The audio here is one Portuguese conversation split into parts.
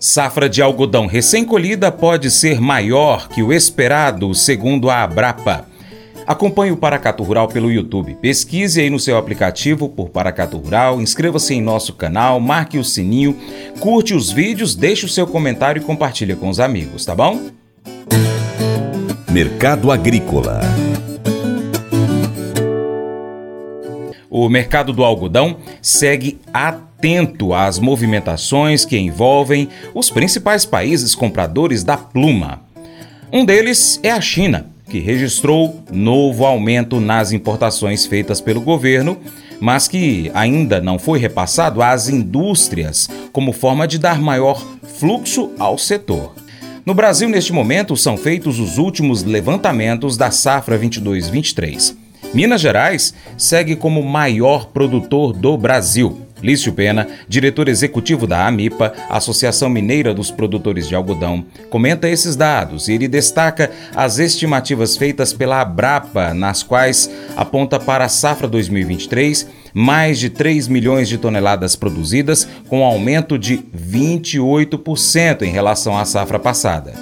Safra de algodão recém-colhida pode ser maior que o esperado, segundo a Abrapa. Acompanhe o Paracato Rural pelo YouTube. Pesquise aí no seu aplicativo por Paracato Rural, inscreva-se em nosso canal, marque o sininho, curte os vídeos, deixe o seu comentário e compartilhe com os amigos, tá bom? Mercado Agrícola O mercado do algodão segue atento às movimentações que envolvem os principais países compradores da pluma. Um deles é a China, que registrou novo aumento nas importações feitas pelo governo, mas que ainda não foi repassado às indústrias como forma de dar maior fluxo ao setor. No Brasil, neste momento, são feitos os últimos levantamentos da safra 22-23. Minas Gerais segue como maior produtor do Brasil. Lício Pena, diretor executivo da AMIPA, Associação Mineira dos Produtores de Algodão, comenta esses dados e ele destaca as estimativas feitas pela Abrapa, nas quais aponta para a safra 2023 mais de 3 milhões de toneladas produzidas, com aumento de 28% em relação à safra passada.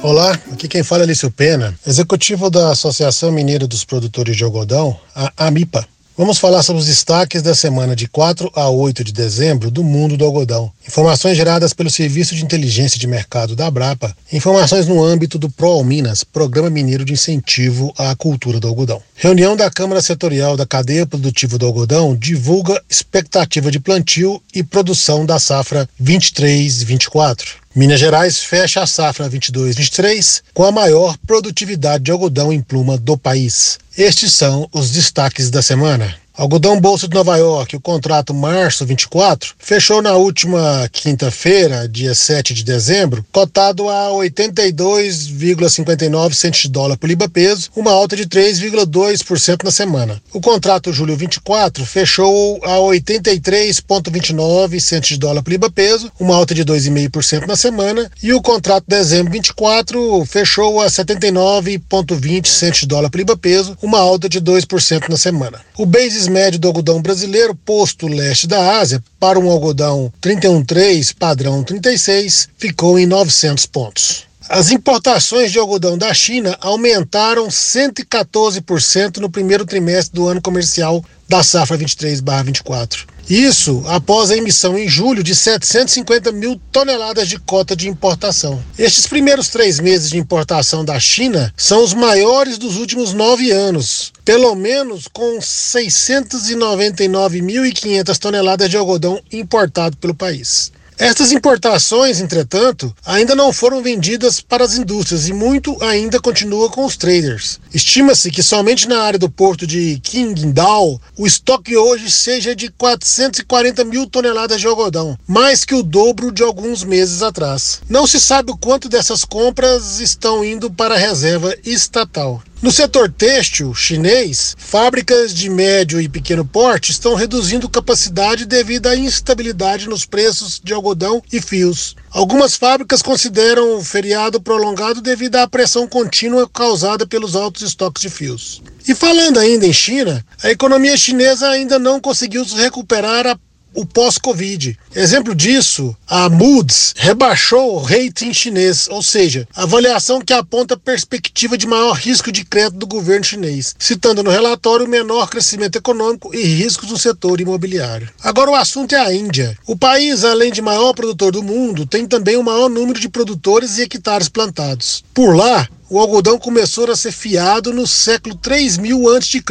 Olá, aqui quem fala é Lício Pena, executivo da Associação Mineira dos Produtores de Algodão, a AMIPA. Vamos falar sobre os destaques da semana de 4 a 8 de dezembro do mundo do algodão. Informações geradas pelo Serviço de Inteligência de Mercado da Abrapa, informações no âmbito do ProAlminas, Programa Mineiro de Incentivo à Cultura do Algodão. Reunião da Câmara Setorial da Cadeia Produtiva do Algodão divulga expectativa de plantio e produção da safra 23-24. Minas Gerais fecha a safra 22-23 com a maior produtividade de algodão em pluma do país. Estes são os destaques da semana. Algodão Bolsa de Nova York, o contrato março 24, fechou na última quinta-feira, dia 7 de dezembro, cotado a 82,59 centos de dólar por libra peso, uma alta de 3,2% na semana. O contrato julho 24 fechou a 83,29 centos de dólar por libra peso, uma alta de 2,5% na semana, e o contrato dezembro 24 fechou a 79,20 centos de dólar por libra peso, uma alta de 2% na semana. O basis médio do algodão brasileiro, posto leste da Ásia, para um algodão 31,3 padrão 36, ficou em 900 pontos. As importações de algodão da China aumentaram 114% no primeiro trimestre do ano comercial da safra 23/24. Isso após a emissão em julho de 750 mil toneladas de cota de importação. Estes primeiros três meses de importação da China são os maiores dos últimos nove anos, pelo menos com 699.500 toneladas de algodão importado pelo país. Estas importações, entretanto, ainda não foram vendidas para as indústrias e muito ainda continua com os traders. Estima-se que somente na área do porto de Qingdao o estoque hoje seja de 440 mil toneladas de algodão, mais que o dobro de alguns meses atrás. Não se sabe o quanto dessas compras estão indo para a reserva estatal. No setor têxtil chinês, fábricas de médio e pequeno porte estão reduzindo capacidade devido à instabilidade nos preços de algodão e fios. Algumas fábricas consideram o feriado prolongado devido à pressão contínua causada pelos altos estoques de fios. E falando ainda em China, a economia chinesa ainda não conseguiu se recuperar o pós-Covid. Exemplo disso, a Moody's rebaixou o rating chinês, ou seja, avaliação que aponta perspectiva de maior risco de crédito do governo chinês, citando no relatório o menor crescimento econômico e riscos no setor imobiliário. Agora o assunto é a Índia. O país, além de maior produtor do mundo, tem também o maior número de produtores e hectares plantados. Por lá, o algodão começou a ser fiado no século 3000 a.C.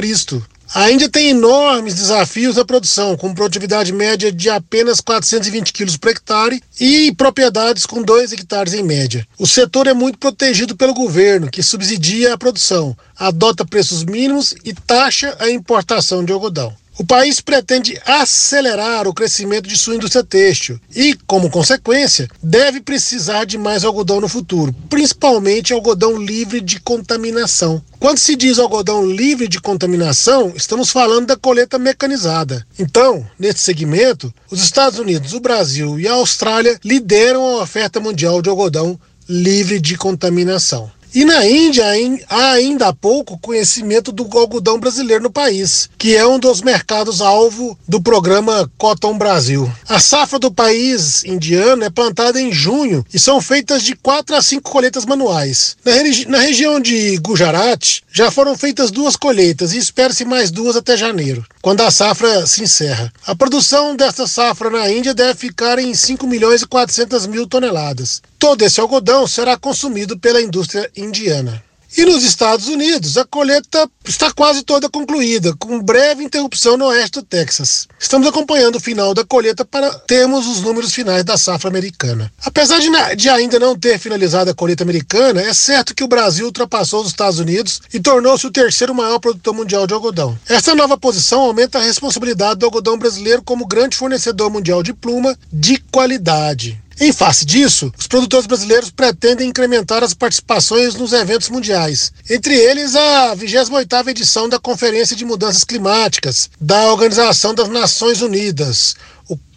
A Índia tem enormes desafios na produção, com produtividade média de apenas 420 quilos por hectare e propriedades com 2 hectares em média. O setor é muito protegido pelo governo, que subsidia a produção, adota preços mínimos e taxa a importação de algodão. O país pretende acelerar o crescimento de sua indústria têxtil e, como consequência, deve precisar de mais algodão no futuro, principalmente algodão livre de contaminação. Quando se diz algodão livre de contaminação, estamos falando da colheita mecanizada. Então, nesse segmento, os Estados Unidos, o Brasil e a Austrália lideram a oferta mundial de algodão livre de contaminação. E na Índia há ainda há pouco conhecimento do algodão brasileiro no país, que é um dos mercados-alvo do programa Cotton Brasil. A safra do país indiano é plantada em junho e são feitas de quatro a cinco colheitas manuais. Na, regi na região de Gujarat já foram feitas duas colheitas e espera-se mais duas até janeiro, quando a safra se encerra. A produção desta safra na Índia deve ficar em 5 milhões e 400 mil toneladas. Todo esse algodão será consumido pela indústria indiana. E nos Estados Unidos, a colheita está quase toda concluída, com breve interrupção no oeste do Texas. Estamos acompanhando o final da colheita para termos os números finais da safra americana. Apesar de, de, ainda não ter finalizado a colheita americana, é certo que o Brasil ultrapassou os Estados Unidos e tornou-se o terceiro maior produtor mundial de algodão. Essa nova posição aumenta a responsabilidade do algodão brasileiro como grande fornecedor mundial de pluma de qualidade. Em face disso, os produtores brasileiros pretendem incrementar as participações nos eventos mundiais, entre eles a 28ª edição da Conferência de Mudanças Climáticas da Organização das Nações Unidas,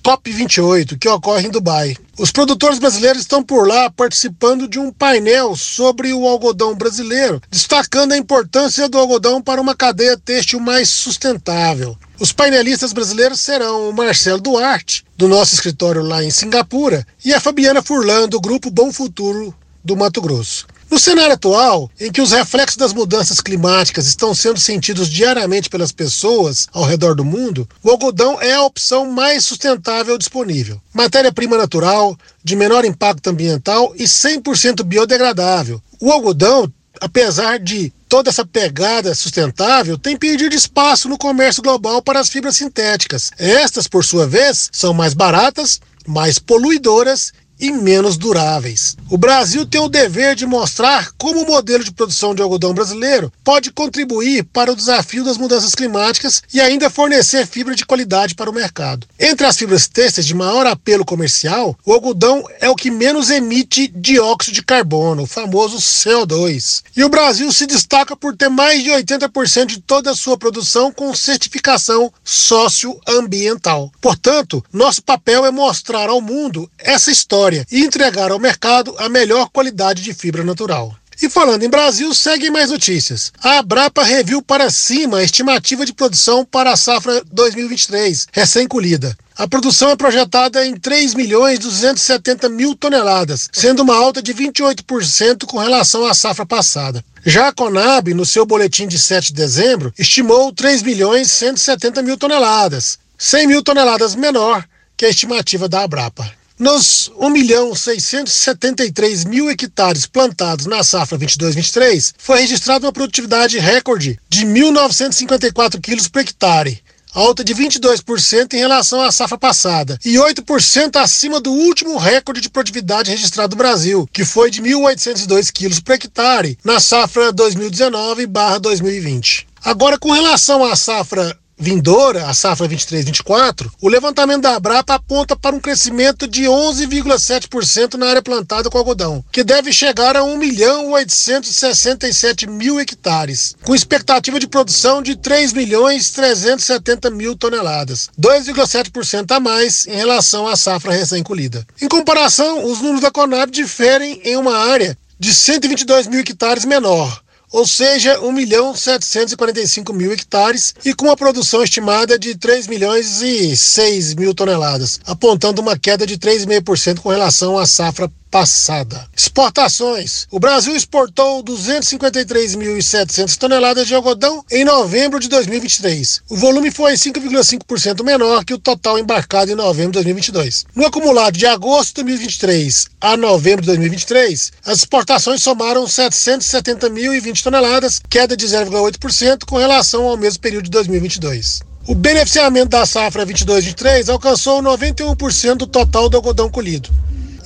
COP28, que ocorre em Dubai. Os produtores brasileiros estão por lá participando de um painel sobre o algodão brasileiro, destacando a importância do algodão para uma cadeia têxtil mais sustentável. Os painelistas brasileiros serão o Marcelo Duarte, do nosso escritório lá em Singapura, e a Fabiana Furlan, do grupo Bom Futuro do Mato Grosso. No cenário atual, em que os reflexos das mudanças climáticas estão sendo sentidos diariamente pelas pessoas ao redor do mundo, o algodão é a opção mais sustentável disponível. Matéria-prima natural, de menor impacto ambiental e 100% biodegradável. O algodão apesar de toda essa pegada sustentável, tem perdido espaço no comércio global para as fibras sintéticas. Estas, por sua vez, são mais baratas, mais poluidoras e menos duráveis. O Brasil tem o dever de mostrar como o modelo de produção de algodão brasileiro pode contribuir para o desafio das mudanças climáticas e ainda fornecer fibra de qualidade para o mercado. Entre as fibras têxteis de maior apelo comercial, o algodão é o que menos emite dióxido de carbono, o famoso CO2. E o Brasil se destaca por ter mais de 80% de toda a sua produção com certificação socioambiental. Portanto, nosso papel é mostrar ao mundo essa história história e entregar ao mercado a melhor qualidade de fibra natural. E falando em Brasil, seguem mais notícias. A Abrapa reviu para cima a estimativa de produção para a safra 2023, recém-colhida. A produção é projetada em 3 milhões 270 mil toneladas, sendo uma alta de 28% com relação à safra passada. Já a Conab, no seu boletim de 7 de dezembro, estimou 3 milhões 170 mil toneladas, 100 mil toneladas menor que a estimativa da Abrapa. Nos 1 milhão 673 mil hectares plantados na safra 22-23, foi registrada uma produtividade recorde de 1.954 quilos por hectare, alta de 22% em relação à safra passada e 8% acima do último recorde de produtividade registrado no Brasil, que foi de 1.802 quilos por hectare na safra 2019/2020. Agora, com relação à safra vindoura, a safra 23-24, o levantamento da Abrapa aponta para um crescimento de 11,7% na área plantada com algodão, que deve chegar a 1 milhão 867 mil hectares, com expectativa de produção de 3 milhões 370 mil toneladas, 2,7% a mais em relação à safra recém-colhida. Em comparação, os números da Conab diferem em uma área de 122 mil hectares menor, ou seja, 1 milhão 745 mil hectares e com uma produção estimada de 3 milhões e 6 mil toneladas, apontando uma queda de 3,5% com relação à safra passada. Exportações. O Brasil exportou 253.700 toneladas de algodão em novembro de 2023. O volume foi 5,5% menor que o total embarcado em novembro de 2022. No acumulado de agosto de 2023 a novembro de 2023, as exportações somaram 770.020 toneladas, queda de 0,8% com relação ao mesmo período de 2022. O beneficiamento da safra 22-23 alcançou 91% do total do algodão colhido.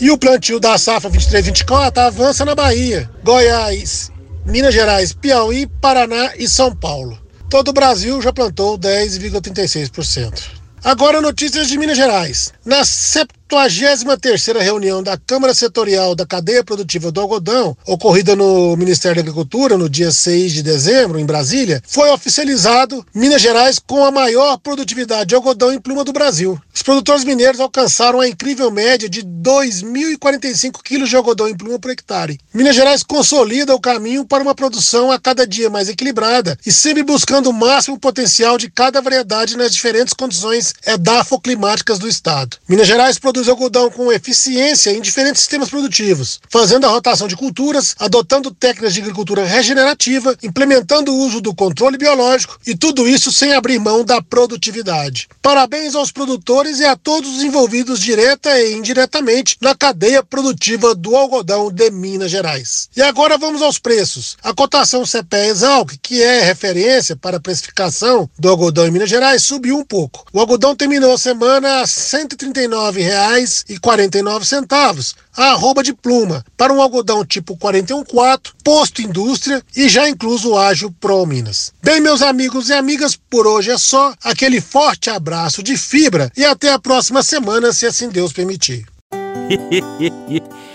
E o plantio da safra 23-24 avança na Bahia, Goiás, Minas Gerais, Piauí, Paraná e São Paulo. Todo o Brasil já plantou 10,36%. Agora notícias de Minas Gerais. Na 83ª reunião da Câmara Setorial da Cadeia Produtiva do Algodão, ocorrida no Ministério da Agricultura no dia 6 de dezembro, em Brasília, foi oficializado Minas Gerais com a maior produtividade de algodão em pluma do Brasil. Os produtores mineiros alcançaram a incrível média de 2.045 quilos de algodão em pluma por hectare. Minas Gerais consolida o caminho para uma produção a cada dia mais equilibrada e sempre buscando o máximo potencial de cada variedade nas diferentes condições edafoclimáticas do estado. Minas Gerais produz algodão com eficiência em diferentes sistemas produtivos, fazendo a rotação de culturas, adotando técnicas de agricultura regenerativa, implementando o uso do controle biológico e tudo isso sem abrir mão da produtividade. Parabéns aos produtores e a todos os envolvidos direta e indiretamente na cadeia produtiva do algodão de Minas Gerais. E agora vamos aos preços. A cotação CPE Exalc, que é referência para a precificação do algodão em Minas Gerais, subiu um pouco. O algodão terminou a semana a R$ 139,49, a arroba de pluma, para um algodão tipo 414, posto indústria e já incluso o Pro Minas. Bem, meus amigos e amigas, por hoje é só. Aquele forte abraço de fibra e até a próxima semana, se assim Deus permitir.